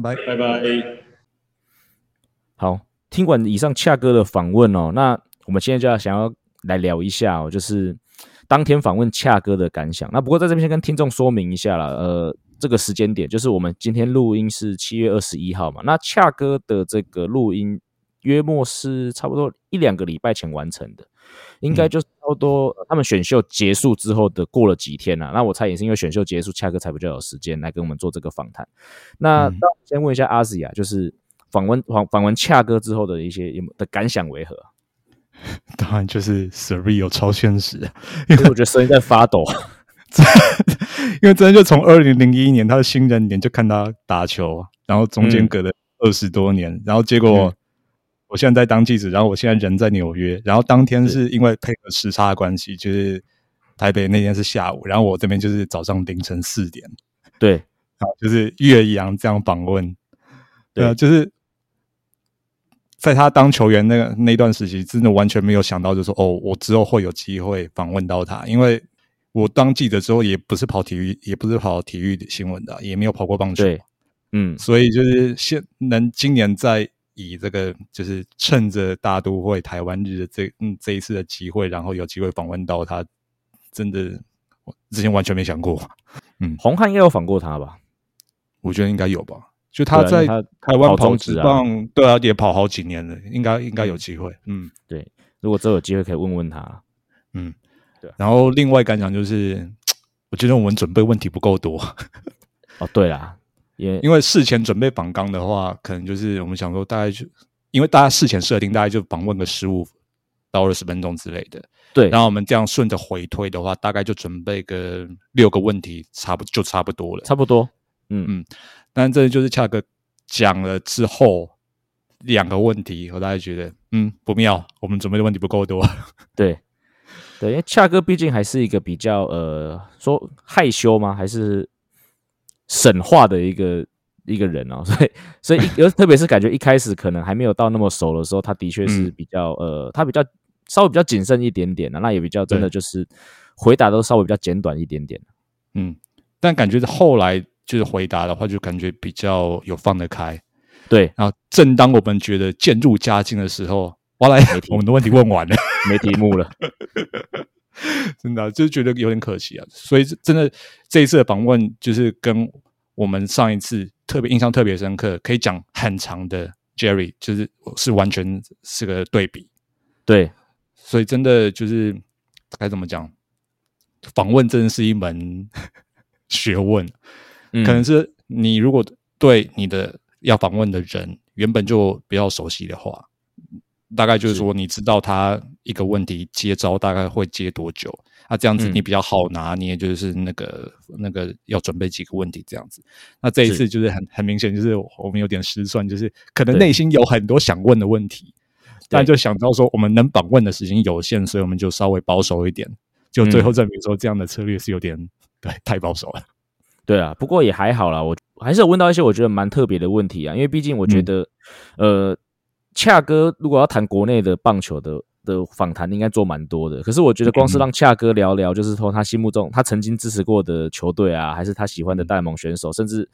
拜拜拜。好，听完以上恰哥的访问哦，那我们现在就要想要来聊一下哦，就是当天访问恰哥的感想。那不过在这边先跟听众说明一下了，呃。这个时间点就是我们今天录音是七月二十一号嘛？那恰哥的这个录音约莫是差不多一两个礼拜前完成的，应该就是差不多他们选秀结束之后的过了几天呐。那我猜也是因为选秀结束，恰哥才比较有时间来跟我们做这个访谈。那那先问一下阿西亚，就是访问访访问恰哥之后的一些的感想为何？当然就是 surreal 超现实，因为我觉得声音在发抖。因为真的就从二零零一年他的新人年就看他打球，然后中间隔了二十多年，然后结果我现在在当记者，然后我现在人在纽约，然后当天是。因为配合时差的关系，就是台北那天是下午，然后我这边就是早上凌晨四点，对，啊，就是岳阳这样访问，对。啊，就是在他当球员那个那段时期，真的完全没有想到，就说哦，我之后会有机会访问到他，因为。我当记者之后，也不是跑体育，也不是跑体育的新闻的，也没有跑过棒球。对，嗯，所以就是现能今年在以这个，就是趁着大都会台湾日的这嗯这一次的机会，然后有机会访问到他，真的之前完全没想过。嗯，红汉应该有访过他吧？我觉得应该有吧。就他在台湾跑职棒，对啊，也跑好几年了，应该应该有机会。嗯，对，如果真有机会可以问问他，嗯。然后另外感想就是，我觉得我们准备问题不够多。哦，对啦，也因为事前准备访纲的话，可能就是我们想说大概就，因为大家事前设定大概就访问个十五到二十分钟之类的。对，然后我们这样顺着回推的话，大概就准备个六个问题，差不就差不多了。差不多，嗯嗯。但这就是恰哥讲了之后两个问题，我大概觉得嗯不妙，我们准备的问题不够多。对。对，因为恰哥毕竟还是一个比较呃，说害羞吗？还是神话的一个一个人哦，所以所以尤特别是感觉一开始可能还没有到那么熟的时候，他的确是比较呃，他比较稍微比较谨慎一点点的，那也比较真的就是回答都稍微比较简短一点点。嗯，但感觉后来就是回答的话，就感觉比较有放得开。对，然后正当我们觉得渐入佳境的时候，哇来，我们的问题问完了，没题目了，真的就是觉得有点可惜啊。所以真的这一次的访问，就是跟我们上一次特别印象特别深刻，可以讲很长的 Jerry，就是是完全是个对比。对，所以真的就是该怎么讲，访问真的是一门学问，可能是你如果对你的。要访问的人原本就比较熟悉的话，大概就是说，你知道他一个问题接招大概会接多久，那这样子你比较好拿捏，就是那个那个要准备几个问题这样子。那这一次就是很很明显，就是我们有点失算，就是可能内心有很多想问的问题，但就想到说我们能访问的时间有限，所以我们就稍微保守一点，就最后证明说这样的策略是有点对太保守了。对啊，不过也还好啦，我还是有问到一些我觉得蛮特别的问题啊，因为毕竟我觉得，呃，恰哥如果要谈国内的棒球的的访谈，应该做蛮多的。可是我觉得光是让恰哥聊聊，就是说他心目中他曾经支持过的球队啊，还是他喜欢的大盟选手，甚至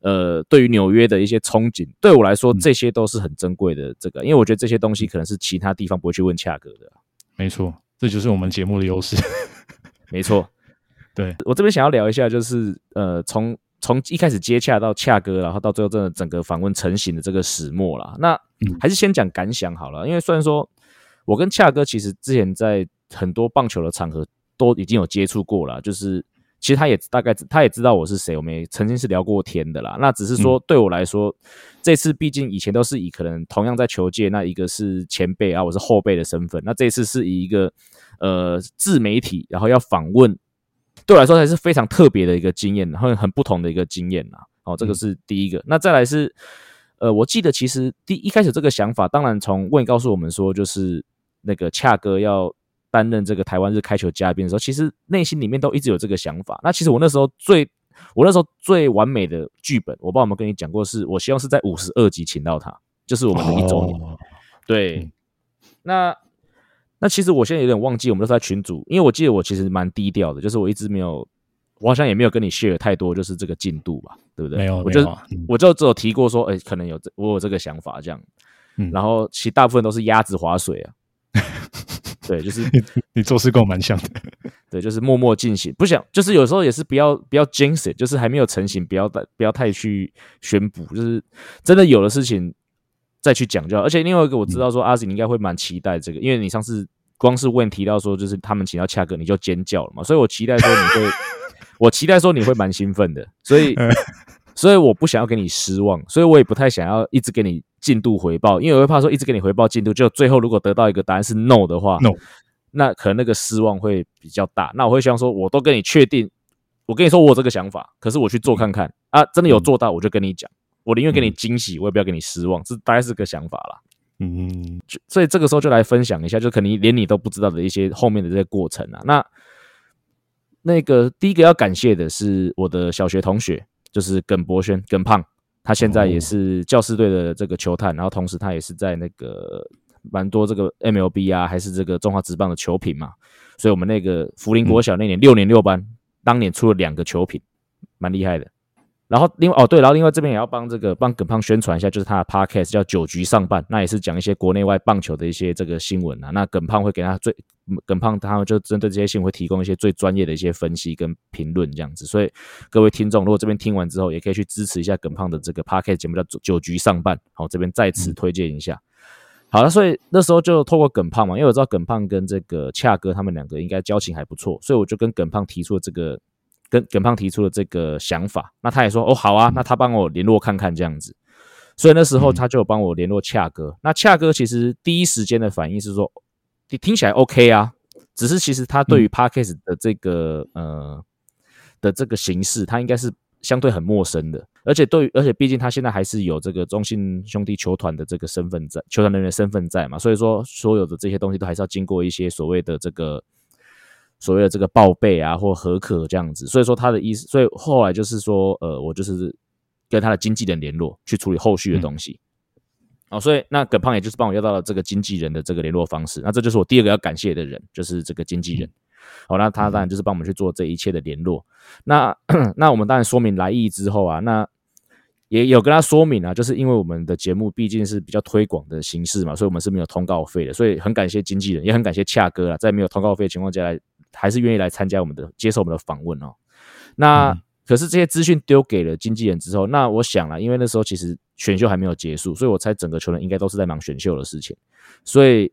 呃，对于纽约的一些憧憬，对我来说这些都是很珍贵的。这个，因为我觉得这些东西可能是其他地方不会去问恰哥的。没错，这就是我们节目的优势。没错。对我这边想要聊一下，就是呃，从从一开始接洽到恰哥，然后到最后真的整个访问成型的这个始末啦。那还是先讲感想好了，因为虽然说我跟恰哥其实之前在很多棒球的场合都已经有接触过了，就是其实他也大概他也知道我是谁，我们也曾经是聊过天的啦。那只是说对我来说，这次毕竟以前都是以可能同样在球界，那一个是前辈啊，我是后辈的身份，那这次是以一个呃自媒体，然后要访问。对我来说还是非常特别的一个经验，然后很不同的一个经验啦。哦，这个是第一个。那再来是，呃，我记得其实第一开始这个想法，当然从问告诉我们说，就是那个恰哥要担任这个台湾日开球嘉宾的时候，其实内心里面都一直有这个想法。那其实我那时候最，我那时候最完美的剧本，我不知道有没有跟你讲过，是我希望是在五十二集请到他，就是我们的一周年。对，那。那其实我现在有点忘记，我们都在群组，因为我记得我其实蛮低调的，就是我一直没有，我好像也没有跟你 share 太多，就是这个进度吧，对不对？没有，我就我就只有提过说，哎，可能有这我有这个想法这样，然后其实大部分都是鸭子划水啊，对，就是你做事跟我蛮像的，对，就是默默进行，不想就是有时候也是不要不要 jinx，就是还没有成型，不要太不要太去宣布，就是真的有的事情。再去讲就好，而且另外一个我知道说阿紫你应该会蛮期待这个，因为你上次光是问提到说就是他们请到恰哥你就尖叫了嘛，所以我期待说你会，我期待说你会蛮兴奋的，所以 所以我不想要给你失望，所以我也不太想要一直给你进度回报，因为我会怕说一直给你回报进度，就最后如果得到一个答案是 no 的话，no，那可能那个失望会比较大，那我会希望说我都跟你确定，我跟你说我有这个想法，可是我去做看看啊，真的有做到我就跟你讲。我宁愿给你惊喜，我也不要给你失望，这大概是个想法啦。嗯，所以这个时候就来分享一下，就可能连你都不知道的一些后面的这些过程啊。那那个第一个要感谢的是我的小学同学，就是耿博轩，耿胖，他现在也是教师队的这个球探，然后同时他也是在那个蛮多这个 MLB 啊，还是这个中华职棒的球品嘛。所以我们那个福林国小那年六年六班，当年出了两个球品，蛮厉害的。然后另外哦对，然后另外这边也要帮这个帮耿胖宣传一下，就是他的 podcast 叫九局上半，那也是讲一些国内外棒球的一些这个新闻啊。那耿胖会给他最耿胖，他们就针对这些新闻会提供一些最专业的一些分析跟评论这样子。所以各位听众，如果这边听完之后，也可以去支持一下耿胖的这个 podcast 节目叫九局上半。好，这边再次推荐一下。好了，所以那时候就透过耿胖嘛，因为我知道耿胖跟这个恰哥他们两个应该交情还不错，所以我就跟耿胖提出了这个。跟耿胖提出了这个想法，那他也说哦好啊，那他帮我联络看看这样子，所以那时候他就帮我联络恰哥。那恰哥其实第一时间的反应是说，你听起来 OK 啊，只是其实他对于 Parkes 的这个呃的这个形式，他应该是相对很陌生的，而且对，而且毕竟他现在还是有这个中信兄弟球团的这个身份在，球团人员身份在嘛，所以说所有的这些东西都还是要经过一些所谓的这个。所谓的这个报备啊，或合可这样子，所以说他的意思，所以后来就是说，呃，我就是跟他的经纪人联络，去处理后续的东西。哦，所以那耿胖也就是帮我要到了这个经纪人的这个联络方式，那这就是我第二个要感谢的人，就是这个经纪人。好，那他当然就是帮我们去做这一切的联络。那 那我们当然说明来意之后啊，那也有跟他说明啊，就是因为我们的节目毕竟是比较推广的形式嘛，所以我们是没有通告费的，所以很感谢经纪人，也很感谢恰哥啊，在没有通告费的情况下来，还是愿意来参加我们的接受我们的访问哦。那可是这些资讯丢给了经纪人之后，那我想了，因为那时候其实选秀还没有结束，所以我猜整个球员应该都是在忙选秀的事情，所以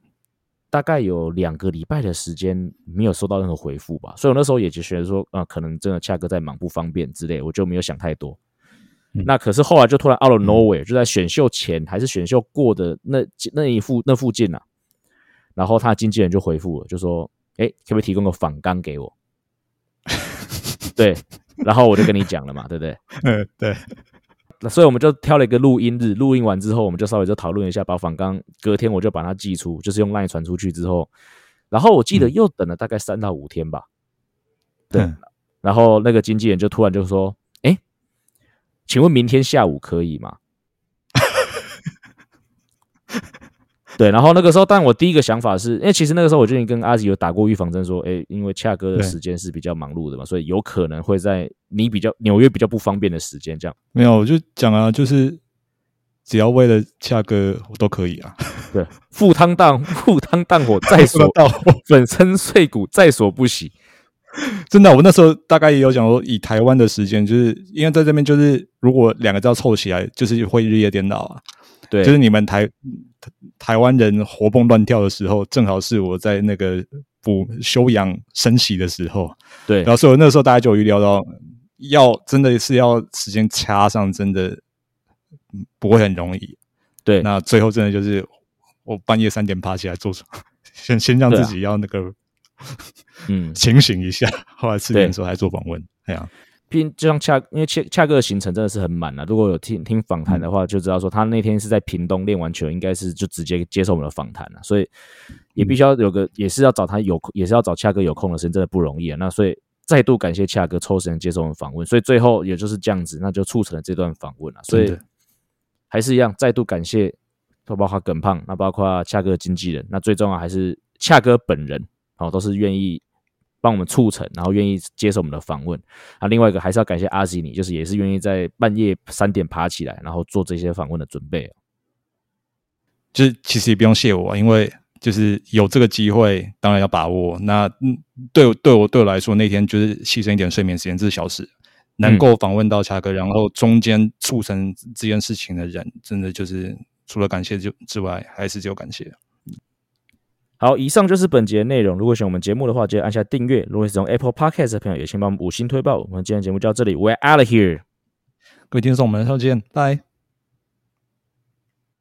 大概有两个礼拜的时间没有收到任何回复吧。所以我那时候也就觉得说，啊，可能真的恰哥在忙不方便之类，我就没有想太多。那可是后来就突然 out of nowhere，就在选秀前还是选秀过的那那一附那附近啊，然后他经纪人就回复了，就说，哎，可不可以提供个访纲给我？对。然后我就跟你讲了嘛，对不对？嗯，对。那所以我们就挑了一个录音日，录音完之后，我们就稍微就讨论一下，把访纲隔天我就把它寄出，就是用 LINE 传出去之后，然后我记得又等了大概三到五天吧。对。然后那个经纪人就突然就说：“哎，请问明天下午可以吗？”对，然后那个时候，但我第一个想法是，因为其实那个时候我就已经跟阿吉有打过预防针，说，哎，因为恰哥的时间是比较忙碌的嘛，所以有可能会在你比较纽约比较不方便的时间这样。没有，我就讲啊，就是只要为了恰哥，我都可以啊。对，赴汤蹈 赴汤蹈火在所 粉身碎骨在所不惜。真的，我那时候大概也有讲说，以台湾的时间，就是因为在这边，就是如果两个要凑起来，就是会日夜颠倒啊。对，就是你们台台湾人活蹦乱跳的时候，正好是我在那个补休养生息的时候。对，然后所以那时候大家就预料到，要真的是要时间掐上，真的不会很容易。对，那最后真的就是我半夜三点爬起来做，先先让自己要那个 嗯清醒一下，后来四点的时候还做访问，哎呀。拼就像恰，因为恰恰哥的行程真的是很满啊。如果有听听访谈的话，就知道说他那天是在屏东练完球，应该是就直接接受我们的访谈了。所以也必须要有个，也是要找他有，也是要找恰哥有空的时间，真的不容易啊。那所以再度感谢恰哥抽时间接受我们访问。所以最后也就是这样子，那就促成了这段访问了。所以还是一样，再度感谢，包括耿胖，那包括恰哥经纪人，那最重要还是恰哥本人，哦，都是愿意。帮我们促成，然后愿意接受我们的访问啊。另外一个还是要感谢阿吉，尼就是也是愿意在半夜三点爬起来，然后做这些访问的准备。就是其实也不用谢我，因为就是有这个机会，当然要把握。那嗯，对对我对我来说，那天就是牺牲一点睡眠时间，这是小事。能够访问到恰哥，然后中间促成这件事情的人，真的就是除了感谢就之外，还是只有感谢。好，以上就是本节的内容。如果喜欢我们节目的话，记得按下订阅。如果是用 Apple Podcast 的朋友，也请帮我们五星推爆。我们今天节目就到这里，We're out of here。各位听众，我们下次见，拜。